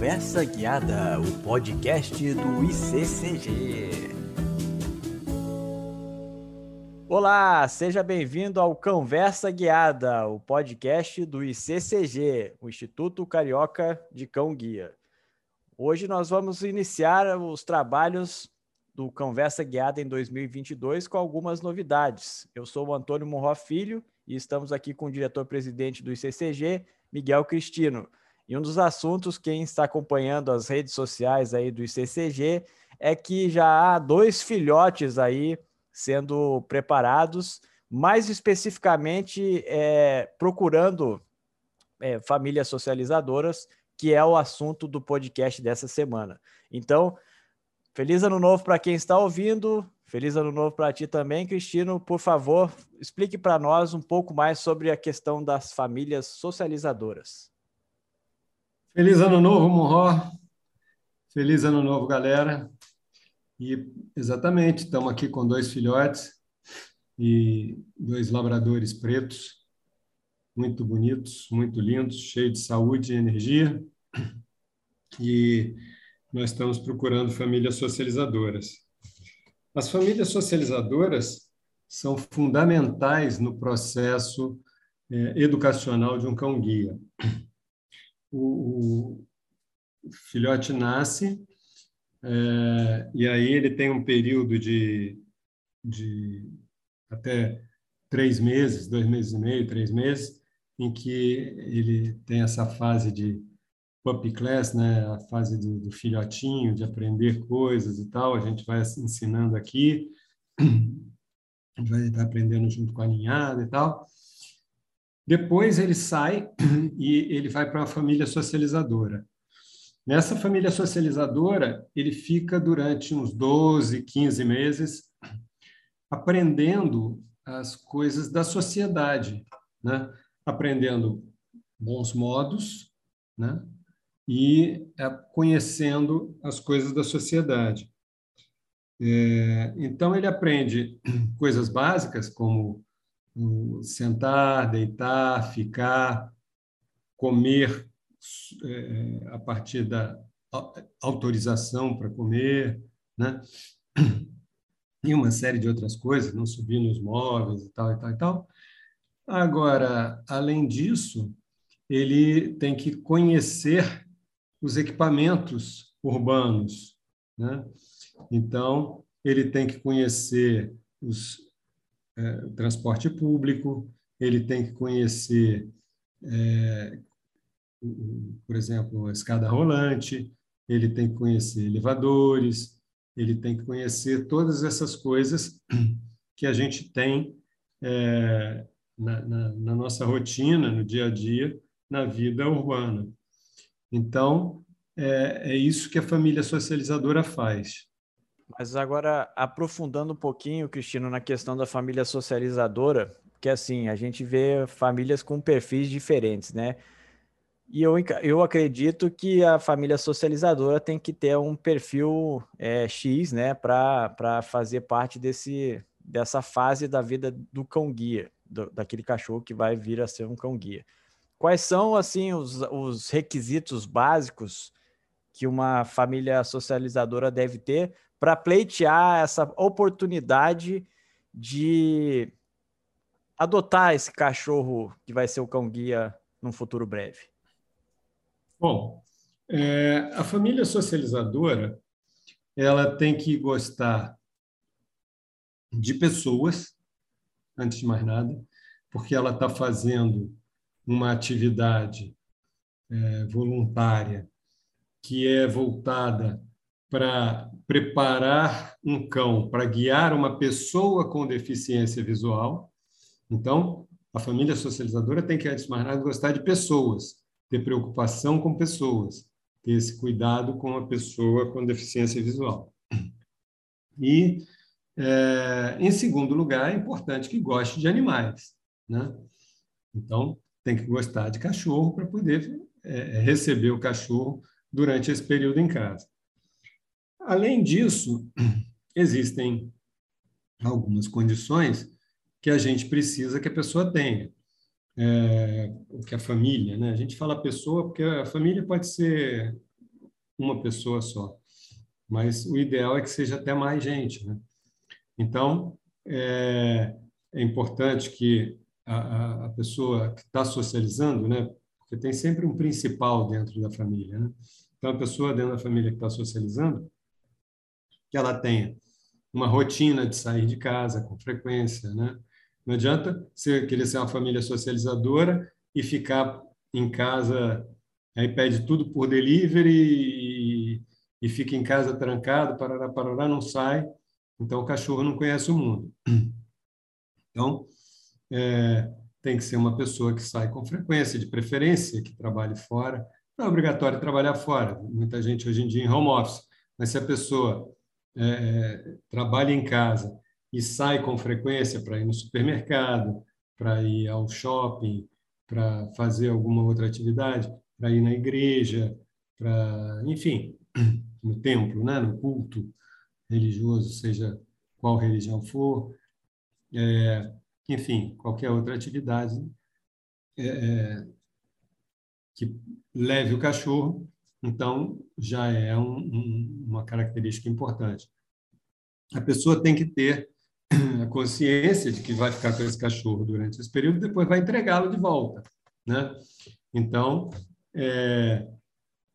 Conversa Guiada, o podcast do ICCG. Olá, seja bem-vindo ao Conversa Guiada, o podcast do ICCG, o Instituto Carioca de Cão Guia. Hoje nós vamos iniciar os trabalhos do Conversa Guiada em 2022 com algumas novidades. Eu sou o Antônio Morro Filho e estamos aqui com o diretor-presidente do ICCG, Miguel Cristino. E um dos assuntos, quem está acompanhando as redes sociais aí do ICCG, é que já há dois filhotes aí sendo preparados, mais especificamente é, procurando é, famílias socializadoras, que é o assunto do podcast dessa semana. Então, feliz ano novo para quem está ouvindo, feliz ano novo para ti também, Cristino. Por favor, explique para nós um pouco mais sobre a questão das famílias socializadoras. Feliz ano novo, Monró. Feliz ano novo, galera. E exatamente, estamos aqui com dois filhotes e dois labradores pretos, muito bonitos, muito lindos, cheios de saúde e energia. E nós estamos procurando famílias socializadoras. As famílias socializadoras são fundamentais no processo é, educacional de um cão-guia. O, o filhote nasce é, e aí ele tem um período de, de até três meses, dois meses e meio, três meses, em que ele tem essa fase de puppy class, né, a fase do, do filhotinho, de aprender coisas e tal. A gente vai ensinando aqui, a gente vai estar aprendendo junto com a ninhada e tal. Depois ele sai e ele vai para uma família socializadora. Nessa família socializadora, ele fica durante uns 12, 15 meses aprendendo as coisas da sociedade, né? aprendendo bons modos né? e é, conhecendo as coisas da sociedade. É, então, ele aprende coisas básicas como sentar, deitar, ficar, comer é, a partir da autorização para comer, né? E uma série de outras coisas, não subir nos móveis e tal, e tal, e tal. Agora, além disso, ele tem que conhecer os equipamentos urbanos, né? Então, ele tem que conhecer os, é, transporte público, ele tem que conhecer é, por exemplo, a escada rolante, ele tem que conhecer elevadores, ele tem que conhecer todas essas coisas que a gente tem é, na, na, na, nossa rotina, no dia a dia, na vida urbana. Então, é, é isso que a família socializadora faz. Mas agora, aprofundando um pouquinho, Cristino, na questão da família socializadora, que assim, a gente vê famílias com perfis diferentes, né? E eu, eu acredito que a família socializadora tem que ter um perfil é, X, né, para fazer parte desse, dessa fase da vida do cão-guia, daquele cachorro que vai vir a ser um cão-guia. Quais são, assim, os, os requisitos básicos que uma família socializadora deve ter para pleitear essa oportunidade de adotar esse cachorro que vai ser o cão-guia num futuro breve? Bom, é, a família socializadora ela tem que gostar de pessoas, antes de mais nada, porque ela está fazendo uma atividade é, voluntária que é voltada para preparar um cão para guiar uma pessoa com deficiência visual. Então, a família socializadora tem que, antes de mais nada, gostar de pessoas ter preocupação com pessoas, ter esse cuidado com a pessoa com deficiência visual. E, é, em segundo lugar, é importante que goste de animais. Né? Então, tem que gostar de cachorro para poder é, receber o cachorro durante esse período em casa. Além disso, existem algumas condições que a gente precisa que a pessoa tenha é, que a família, né? A gente fala pessoa porque a família pode ser uma pessoa só. Mas o ideal é que seja até mais gente. Né? Então, é, é importante que a, a pessoa que está socializando, né? porque tem sempre um principal dentro da família. Né? Então, a pessoa dentro da família que está socializando, que ela tenha uma rotina de sair de casa com frequência. Né? Não adianta você querer ser uma família socializadora e ficar em casa, aí pede tudo por delivery e, e fica em casa trancado, parará, parará, não sai. Então, o cachorro não conhece o mundo. Então, é, tem que ser uma pessoa que sai com frequência, de preferência, que trabalhe fora. Não é obrigatório trabalhar fora. Muita gente hoje em dia em home office. Mas se a pessoa é, é trabalha em casa e sai com frequência para ir no supermercado, para ir ao shopping, para fazer alguma outra atividade, para ir na igreja, para, enfim, no templo, né, no culto religioso, seja qual religião for, é, enfim, qualquer outra atividade é, é, que leve o cachorro, então já é um, um, uma característica importante. A pessoa tem que ter a consciência de que vai ficar com esse cachorro durante esse período, depois vai entregá-lo de volta, né? Então, é,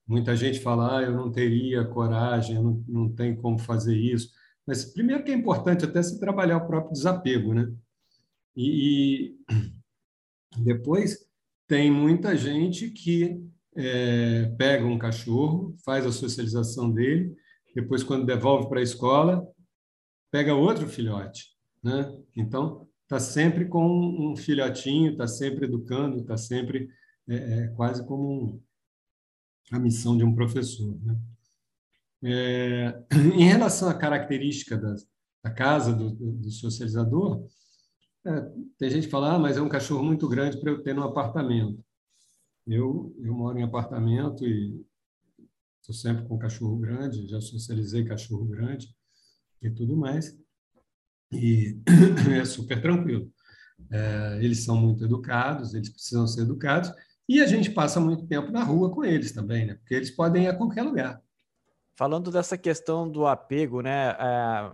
muita gente fala, ah, eu não teria coragem, não, não tem como fazer isso. Mas primeiro que é importante até se trabalhar o próprio desapego, né? E, e depois tem muita gente que é, pega um cachorro, faz a socialização dele, depois quando devolve para a escola, pega outro filhote, né? Então está sempre com um filhotinho, está sempre educando, está sempre é, é, quase como um, a missão de um professor, né? É, em relação à característica da, da casa do, do socializador, é, tem gente que fala, ah, mas é um cachorro muito grande para eu ter no apartamento. Eu, eu moro em apartamento e estou sempre com cachorro grande, já socializei cachorro grande e tudo mais. E é super tranquilo. É, eles são muito educados, eles precisam ser educados, e a gente passa muito tempo na rua com eles também, né? porque eles podem ir a qualquer lugar. Falando dessa questão do apego, né? É,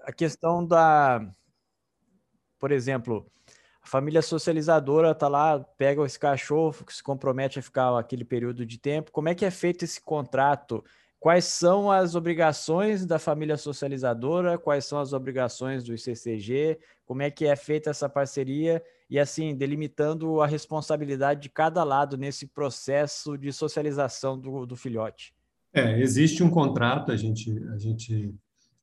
a questão da por exemplo, a família socializadora tá lá, pega esse cachorro, se compromete a ficar aquele período de tempo. Como é que é feito esse contrato? Quais são as obrigações da família socializadora? Quais são as obrigações do ICCG? Como é que é feita essa parceria? E assim, delimitando a responsabilidade de cada lado nesse processo de socialização do, do filhote. É, existe um contrato, a gente, a gente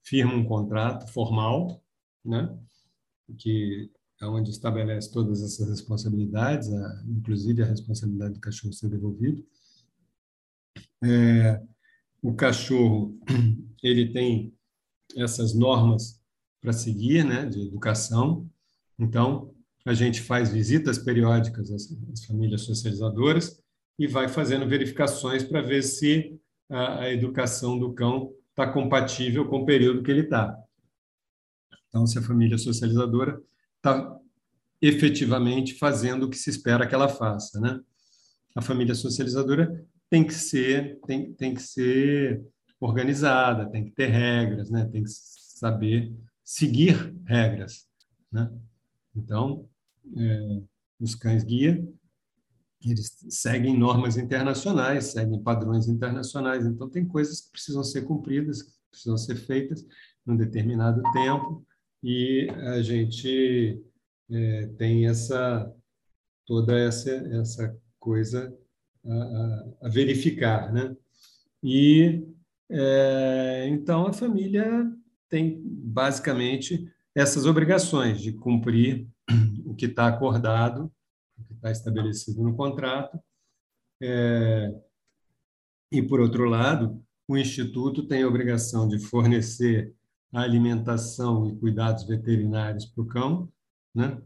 firma um contrato formal, né? que onde estabelece todas essas responsabilidades, a, inclusive a responsabilidade do cachorro ser devolvido. É, o cachorro ele tem essas normas para seguir, né, de educação. Então, a gente faz visitas periódicas às, às famílias socializadoras e vai fazendo verificações para ver se a, a educação do cão está compatível com o período que ele está. Então, se a família socializadora está efetivamente fazendo o que se espera que ela faça, né? A família socializadora tem que ser tem, tem que ser organizada, tem que ter regras, né? Tem que saber seguir regras, né? Então, é, os cães guia eles seguem normas internacionais, seguem padrões internacionais, então tem coisas que precisam ser cumpridas, precisam ser feitas num determinado tempo e a gente é, tem essa toda essa essa coisa a, a, a verificar, né? E é, então a família tem basicamente essas obrigações de cumprir o que está acordado, o que está estabelecido no contrato. É, e por outro lado, o instituto tem a obrigação de fornecer a alimentação e cuidados veterinários para o cão, né?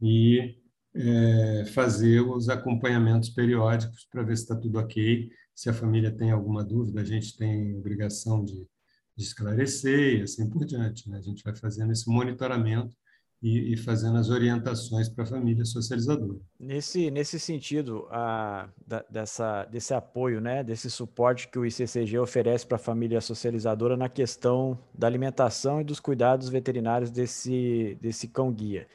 E é, fazer os acompanhamentos periódicos para ver se está tudo ok. Se a família tem alguma dúvida, a gente tem obrigação de, de esclarecer e assim por diante. Né? A gente vai fazendo esse monitoramento e, e fazendo as orientações para a família socializadora. Nesse, nesse sentido, a, da, dessa, desse apoio, né, desse suporte que o ICCG oferece para a família socializadora na questão da alimentação e dos cuidados veterinários desse, desse cão-guia,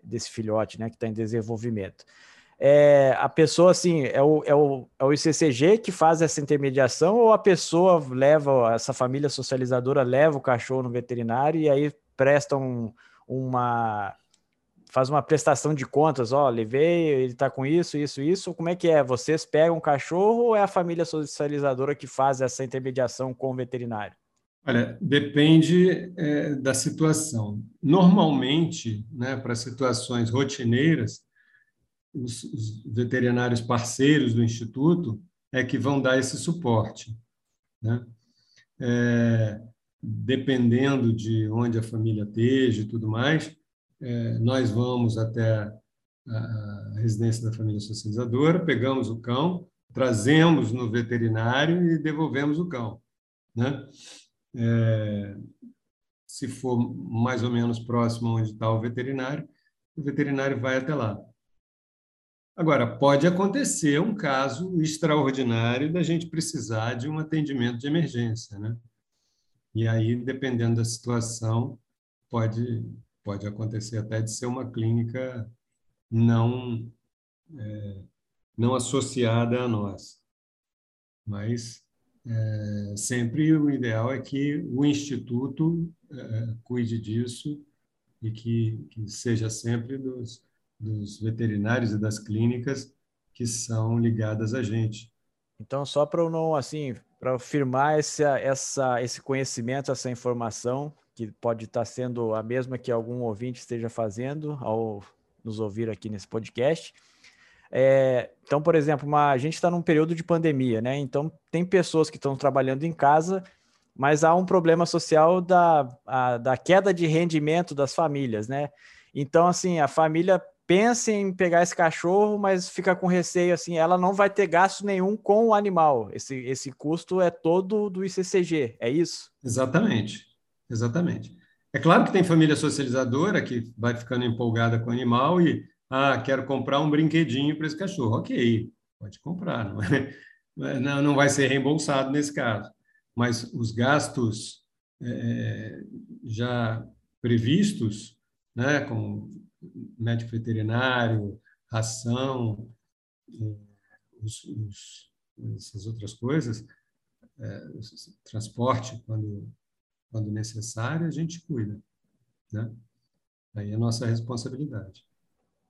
desse filhote né, que está em desenvolvimento. É, a pessoa, assim, é o, é, o, é o ICCG que faz essa intermediação ou a pessoa leva, essa família socializadora leva o cachorro no veterinário e aí presta um, uma faz uma prestação de contas, ó, levei, ele tá com isso, isso, isso. Como é que é? Vocês pegam um cachorro ou é a família socializadora que faz essa intermediação com o veterinário? Olha, depende é, da situação. Normalmente, né, para situações rotineiras, os, os, veterinários parceiros do instituto é que vão dar esse suporte. Né? É, dependendo de onde a família esteja e tudo mais, é, nós vamos até a residência da família socializadora, pegamos o cão, trazemos no veterinário e devolvemos o cão. Né? É, se for mais ou menos próximo onde está o veterinário, o veterinário vai até lá. Agora, pode acontecer um caso extraordinário da gente precisar de um atendimento de emergência, né? E aí, dependendo da situação, pode, pode acontecer até de ser uma clínica não, é, não associada a nós. Mas é, sempre o ideal é que o Instituto é, cuide disso e que, que seja sempre dos, dos veterinários e das clínicas que são ligadas a gente. Então, só para eu não, assim, para afirmar essa, essa, esse conhecimento, essa informação, que pode estar sendo a mesma que algum ouvinte esteja fazendo ao nos ouvir aqui nesse podcast. É, então, por exemplo, uma, a gente está num período de pandemia, né? Então, tem pessoas que estão trabalhando em casa, mas há um problema social da, a, da queda de rendimento das famílias, né? Então, assim, a família pensa em pegar esse cachorro, mas fica com receio assim, ela não vai ter gasto nenhum com o animal. Esse, esse custo é todo do ICCG, é isso? Exatamente, exatamente. É claro que tem família socializadora que vai ficando empolgada com o animal e, ah, quero comprar um brinquedinho para esse cachorro. Ok, pode comprar, não, é, não, não vai ser reembolsado nesse caso. Mas os gastos é, já previstos, né, com médico veterinário, ração, eh, os, os, essas outras coisas, é, transporte quando, quando necessário, a gente cuida. Né? Aí é a nossa responsabilidade.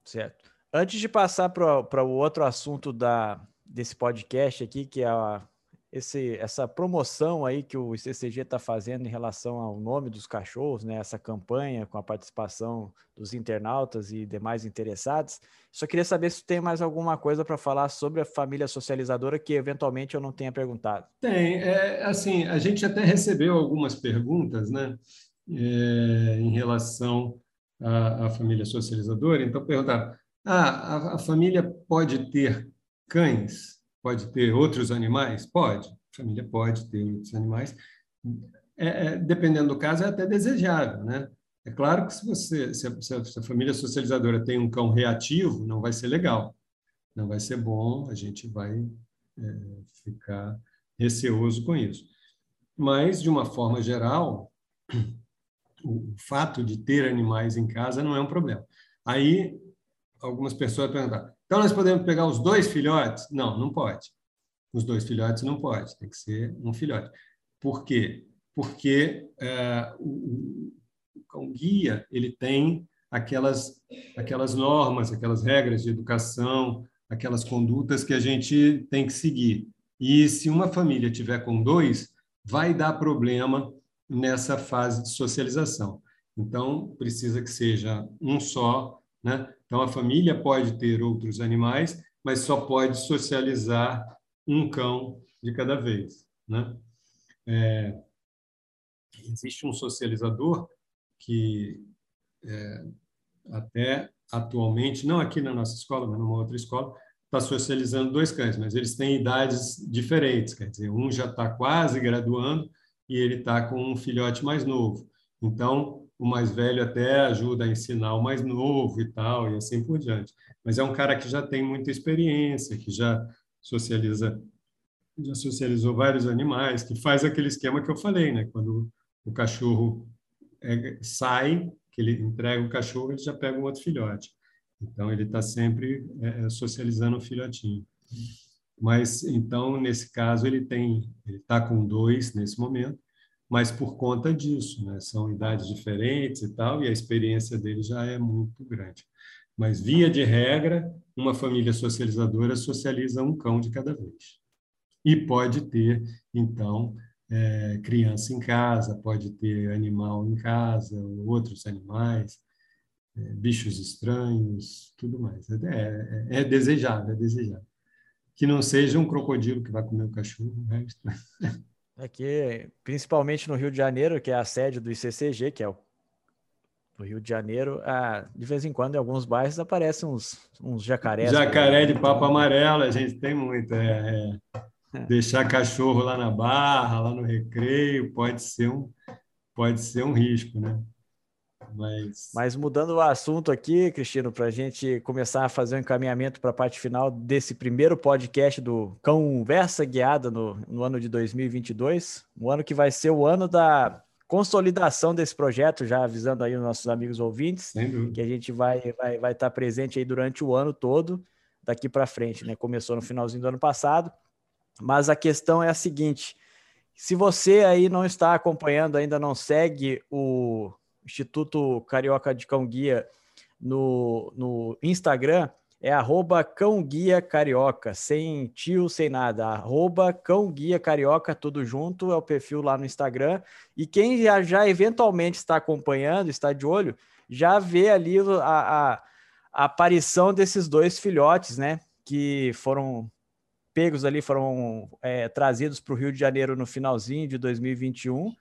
Certo. Antes de passar para o outro assunto da, desse podcast aqui, que é a esse, essa promoção aí que o ICCG está fazendo em relação ao nome dos cachorros, né? Essa campanha com a participação dos internautas e demais interessados. Só queria saber se tem mais alguma coisa para falar sobre a família socializadora que eventualmente eu não tenha perguntado. Tem, é, assim, a gente até recebeu algumas perguntas, né? É, em relação à, à, família socializadora. Então perguntaram: ah, a, a família pode ter cães? Pode ter outros animais? Pode. A família pode ter outros animais. É, é, dependendo do caso, é até desejável, né? É claro que se você, se a, se a, família socializadora tem um cão reativo, não vai ser legal, não vai ser bom, a gente vai é, ficar receoso com isso. Mas, de uma forma geral, o fato de ter animais em casa não é um problema. Aí, algumas pessoas perguntam, então, nós podemos pegar os dois filhotes? Não, não pode. Os dois filhotes não pode, tem que ser um filhote. Por quê? Porque é, o, o cão guia ele tem aquelas, aquelas normas, aquelas regras de educação, aquelas condutas que a gente tem que seguir. E se uma família tiver com dois, vai dar problema nessa fase de socialização. Então, precisa que seja um só, né? Então, a família pode ter outros animais, mas só pode socializar um cão de cada vez. Né? É, existe um socializador que é, até atualmente, não aqui na nossa escola, mas numa outra escola, está socializando dois cães, mas eles têm idades diferentes, quer dizer, um já está quase graduando e ele está com um filhote mais novo. Então, o mais velho até ajuda a ensinar o mais novo e tal, e assim por diante. Mas é um cara que já tem muita experiência, que já socializa, já socializou vários animais, que faz aquele esquema que eu falei, né? Quando o cachorro é, sai, que ele entrega o cachorro, ele já pega um outro filhote. Então, ele está sempre é, é, socializando o filhotinho. Mas, então, nesse caso, ele tem, ele está com dois nesse momento, mas por conta disso, né? são idades diferentes e tal, e a experiência dele já é muito grande. Mas, via de regra, uma família socializadora socializa um cão de cada vez. E pode ter, então, é, criança em casa, pode ter animal em casa, outros animais, é, bichos estranhos, tudo mais. É, é, é, desejável, é desejável. Que não seja um crocodilo que vai comer o cachorro, né? Aqui, principalmente no Rio de Janeiro, que é a sede do ICCG, que é o Rio de Janeiro, ah, de vez em quando em alguns bairros aparecem uns, uns jacarés. Jacaré de papo amarelo, a gente tem muito. É, é. Deixar cachorro lá na barra, lá no recreio, pode ser um, pode ser um risco, né? Mas... Mas mudando o assunto aqui, Cristino, para a gente começar a fazer um encaminhamento para a parte final desse primeiro podcast do Conversa Guiada no, no ano de 2022, um ano que vai ser o ano da consolidação desse projeto, já avisando aí os nossos amigos ouvintes, que a gente vai vai vai estar presente aí durante o ano todo, daqui para frente, né? Começou no finalzinho do ano passado, mas a questão é a seguinte: se você aí não está acompanhando, ainda não segue o Instituto Carioca de Cão Guia no, no Instagram é arroba Cão Guia Carioca, sem tio, sem nada. Arroba Cão Guia Carioca, tudo junto, é o perfil lá no Instagram. E quem já, já eventualmente está acompanhando, está de olho, já vê ali a, a, a aparição desses dois filhotes, né? Que foram pegos ali, foram é, trazidos para o Rio de Janeiro no finalzinho de 2021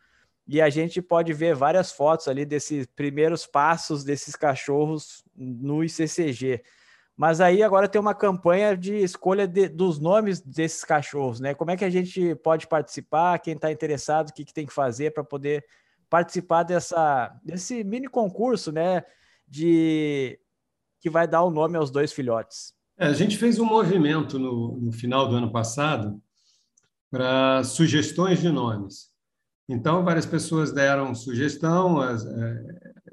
e a gente pode ver várias fotos ali desses primeiros passos desses cachorros no ICCG. Mas aí agora tem uma campanha de escolha de, dos nomes desses cachorros, né? Como é que a gente pode participar? Quem está interessado, o que, que tem que fazer para poder participar dessa, desse mini concurso, né? De que vai dar o nome aos dois filhotes. É, a gente fez um movimento no, no final do ano passado para sugestões de nomes. Então, várias pessoas deram sugestão, as, é,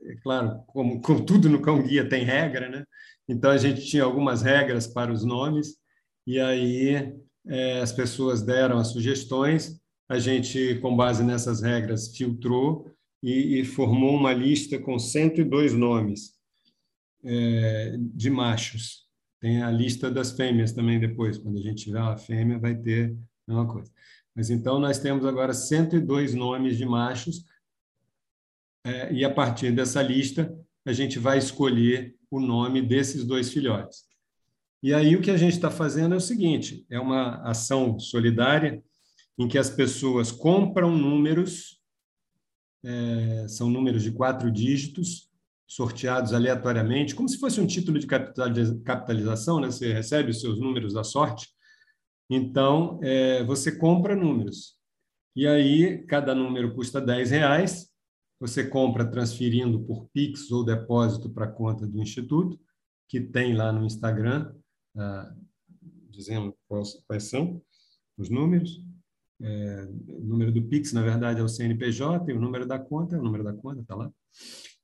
é, claro, como, como tudo no cão guia tem regra, né? Então a gente tinha algumas regras para os nomes e aí é, as pessoas deram as sugestões, a gente com base nessas regras filtrou e, e formou uma lista com 102 nomes é, de machos. Tem a lista das fêmeas também depois, quando a gente tiver a fêmea vai ter a mesma coisa. Mas então nós temos agora 102 nomes de machos, é, e a partir dessa lista a gente vai escolher o nome desses dois filhotes. E aí o que a gente está fazendo é o seguinte: é uma ação solidária em que as pessoas compram números, é, são números de quatro dígitos, sorteados aleatoriamente, como se fosse um título de capitalização, né? Você recebe os seus números da sorte então, é, você compra números. E aí, cada número custa 10 reais. Você compra transferindo por Pix ou depósito para a conta do Instituto, que tem lá no Instagram, ah, dizendo quais, quais, são os números. É, o número do Pix, na verdade, é o CNPJ, e o número da conta é o número da conta, está lá.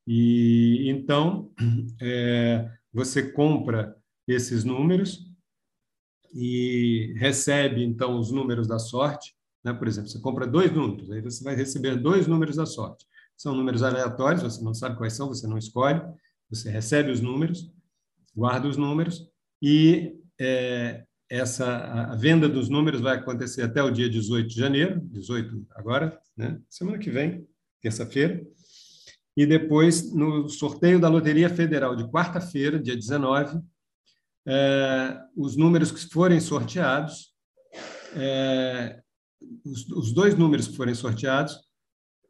E então, é, você compra esses números e recebe, então, os números da sorte. Né? Por exemplo, você compra dois números, aí você vai receber dois números da sorte. São números aleatórios, você não sabe quais são, você não escolhe, você recebe os números, guarda os números e é, essa a venda dos números vai acontecer até o dia 18 de janeiro, 18 agora, né? semana que vem, terça-feira. E depois, no sorteio da Loteria Federal de quarta-feira, dia 19, é, os números que forem sorteados, é, os, os, dois números que forem sorteados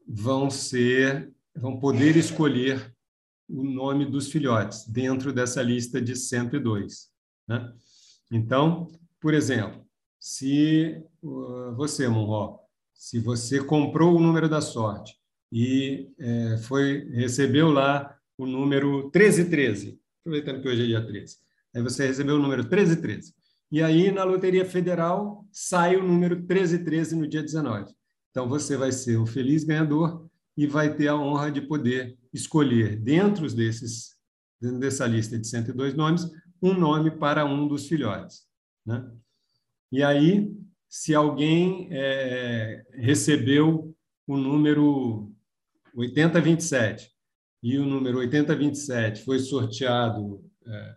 vão ser, vão poder escolher o nome dos filhotes dentro dessa lista de 102. Né? Então, por exemplo, se você, Monró, se você comprou o número da sorte e é, foi recebeu lá o número 1313, aproveitando que hoje é dia 13. Aí você recebeu o número 1313. E aí, na Loteria Federal, sai o número 1313 no dia 19. Então, você vai ser o feliz ganhador e vai ter a honra de poder escolher, dentro desses, dentro dessa lista de 102 nomes, um nome para um dos filhotes. Né? E aí, se alguém é, recebeu o número 8027 e o número 8027 foi sorteado é,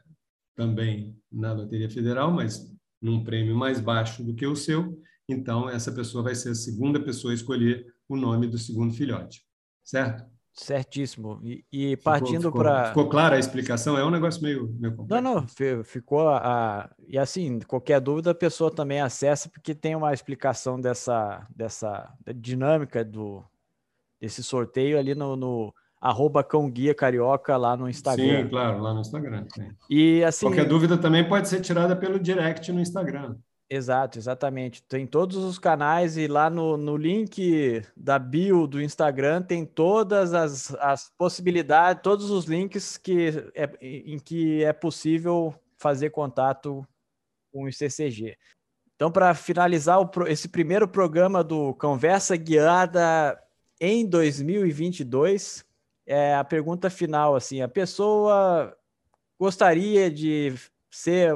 também na Loteria Federal, mas num prêmio mais baixo do que o seu, então essa pessoa vai ser a segunda pessoa a escolher o nome do segundo filhote, certo? Certíssimo. E, e partindo para. Ficou clara a explicação? É um negócio meio, meio complexo. Não, não, ficou. A... E assim, qualquer dúvida, a pessoa também acessa, porque tem uma explicação dessa, dessa dinâmica do, desse sorteio ali no, no arroba cão guia carioca lá no Instagram. Sim, claro, lá no Instagram. Sim. E assim. Qualquer dúvida também pode ser tirada pelo direct no Instagram. Exato, exatamente. Tem todos os canais e lá no, no link da bio do Instagram tem todas as, as possibilidades, todos os links que é, em que é possível fazer contato com o CCG. Então, para finalizar o, esse primeiro programa do Conversa Guiada em 2022, é a pergunta final, assim, a pessoa gostaria de ser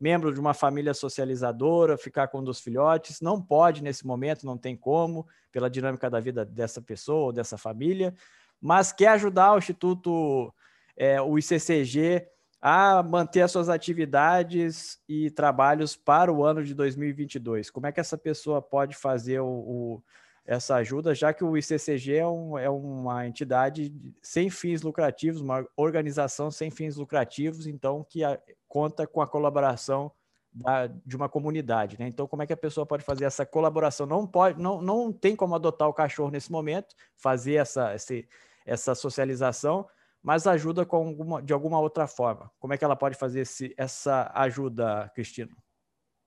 membro de uma família socializadora, ficar com um dos filhotes, não pode nesse momento, não tem como, pela dinâmica da vida dessa pessoa ou dessa família, mas quer ajudar o Instituto, é, o ICCG, a manter as suas atividades e trabalhos para o ano de 2022. Como é que essa pessoa pode fazer o, o essa ajuda, já que o ICCG é, um, é uma entidade sem fins lucrativos, uma organização sem fins lucrativos, então que a, conta com a colaboração da, de uma comunidade, né? Então, como é que a pessoa pode fazer essa colaboração? Não pode, não, não tem como adotar o cachorro nesse momento, fazer essa, esse, essa socialização, mas ajuda alguma, de alguma outra forma. Como é que ela pode fazer esse, essa ajuda, Cristina?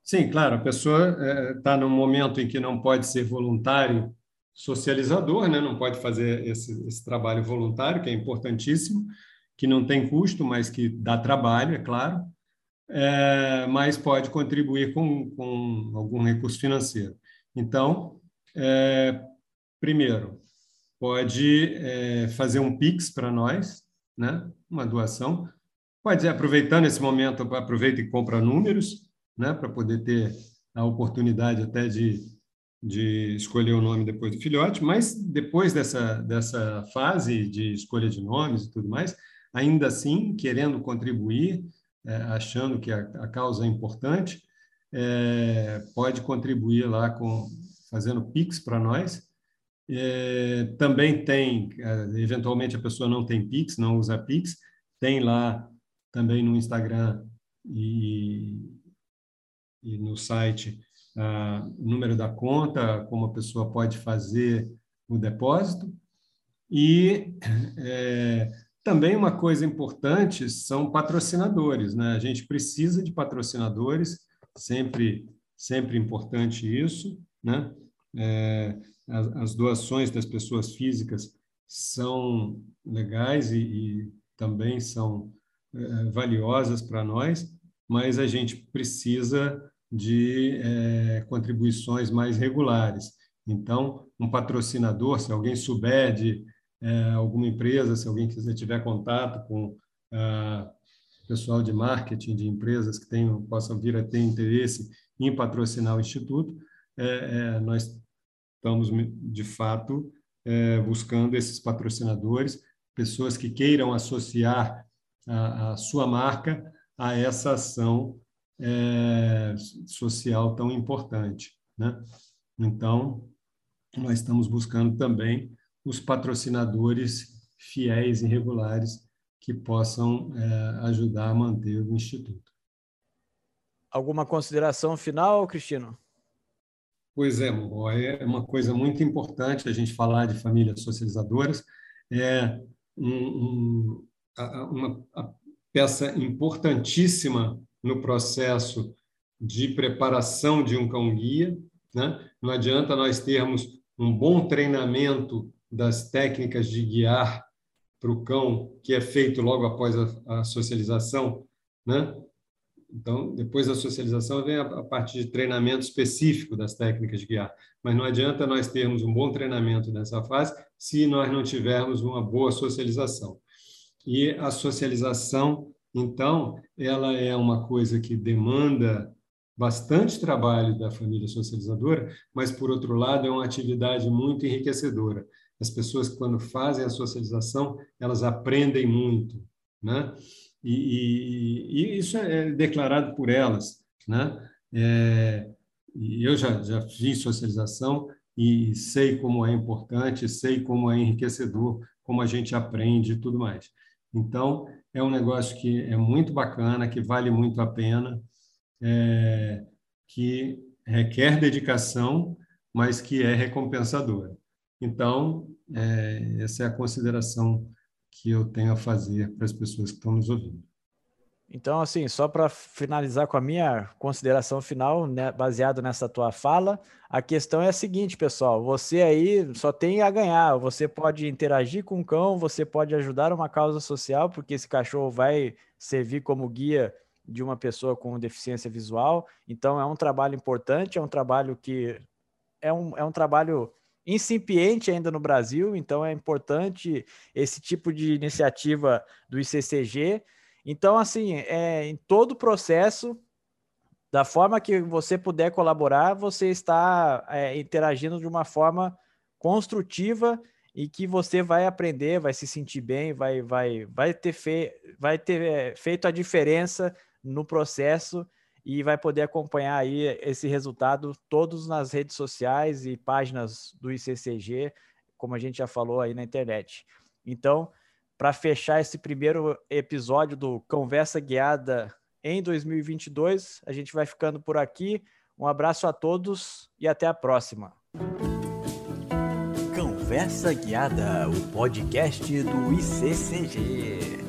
Sim, claro, a pessoa está é, num momento em que não pode ser voluntário socializador, né? não pode fazer esse, esse, trabalho voluntário, que é importantíssimo, que não tem custo, mas que dá trabalho, é claro, é, mas pode contribuir com, com algum recurso financeiro. Então, é, primeiro, pode é, fazer um Pix para nós, né? uma doação. Pode, aproveitando esse momento, aproveita e compra números, né, para poder ter a oportunidade até de, de escolher o nome depois do filhote, mas depois dessa, dessa fase de escolha de nomes e tudo mais, ainda assim, querendo contribuir, é, achando que a, a, causa é importante, é, pode contribuir lá com fazendo Pix para nós. É, também tem, é, eventualmente a pessoa não tem Pix, não usa Pix, tem lá também no Instagram e, e no site ah, o número da conta, como a pessoa pode fazer o depósito. E é, também uma coisa importante são patrocinadores. Né? A gente precisa de patrocinadores, sempre, sempre importante isso. Né? É, as, as, doações das pessoas físicas são legais e, e também são é, valiosas para nós, mas a gente precisa de é, contribuições mais regulares. Então, um patrocinador, se alguém souber de é, alguma empresa, se alguém quiser tiver contato com ah, pessoal de marketing de empresas que tenham, possam vir a ter interesse em patrocinar o Instituto, é, nós estamos, de fato, buscando esses patrocinadores, pessoas que queiram associar a, a sua marca a essa ação é, social tão importante. Né? Então, nós estamos buscando também os patrocinadores fiéis e regulares que possam é, ajudar a manter o Instituto. Alguma consideração final, Cristino? Pois é, é uma coisa muito importante a gente falar de famílias socializadoras. É um, um, uma peça importantíssima no processo de preparação de um cão-guia. Né? Não adianta nós termos um bom treinamento das técnicas de guiar para o cão, que é feito logo após a, a socialização, né? Então, depois da socialização vem a, a parte de treinamento específico das técnicas de guiar. Mas não adianta nós termos um bom treinamento nessa fase se nós não tivermos uma boa socialização. E a socialização, então, ela é uma coisa que demanda bastante trabalho da família socializadora, mas, por outro lado, é uma atividade muito enriquecedora. As pessoas, quando fazem a socialização, elas aprendem muito, né? E, e, e isso é declarado por elas, né? É, eu já, já fiz socialização e sei como é importante, sei como é enriquecedor, como a gente aprende e tudo mais. Então, é um negócio que é muito bacana, que vale muito a pena, é, que requer dedicação, mas que é recompensadora. Então, é, essa é a consideração que eu tenho a fazer para as pessoas que estão nos ouvindo. Então, assim, só para finalizar com a minha consideração final, né, baseado nessa tua fala, a questão é a seguinte, pessoal: você aí só tem a ganhar. Você pode interagir com o cão, você pode ajudar uma causa social, porque esse cachorro vai servir como guia de uma pessoa com deficiência visual. Então, é um trabalho importante, é um trabalho que é um, é um trabalho incipiente ainda no Brasil, então é importante esse tipo de iniciativa do ICCG. Então, assim, é, em todo o processo, da forma que você puder colaborar, você está é, interagindo de uma forma construtiva e que você vai aprender, vai se sentir bem, vai, vai, vai ter, fe, vai ter é, feito a diferença no processo e vai poder acompanhar aí esse resultado todos nas redes sociais e páginas do ICCG, como a gente já falou aí na internet. Então, para fechar esse primeiro episódio do Conversa Guiada em 2022, a gente vai ficando por aqui. Um abraço a todos e até a próxima. Conversa Guiada, o podcast do ICCG.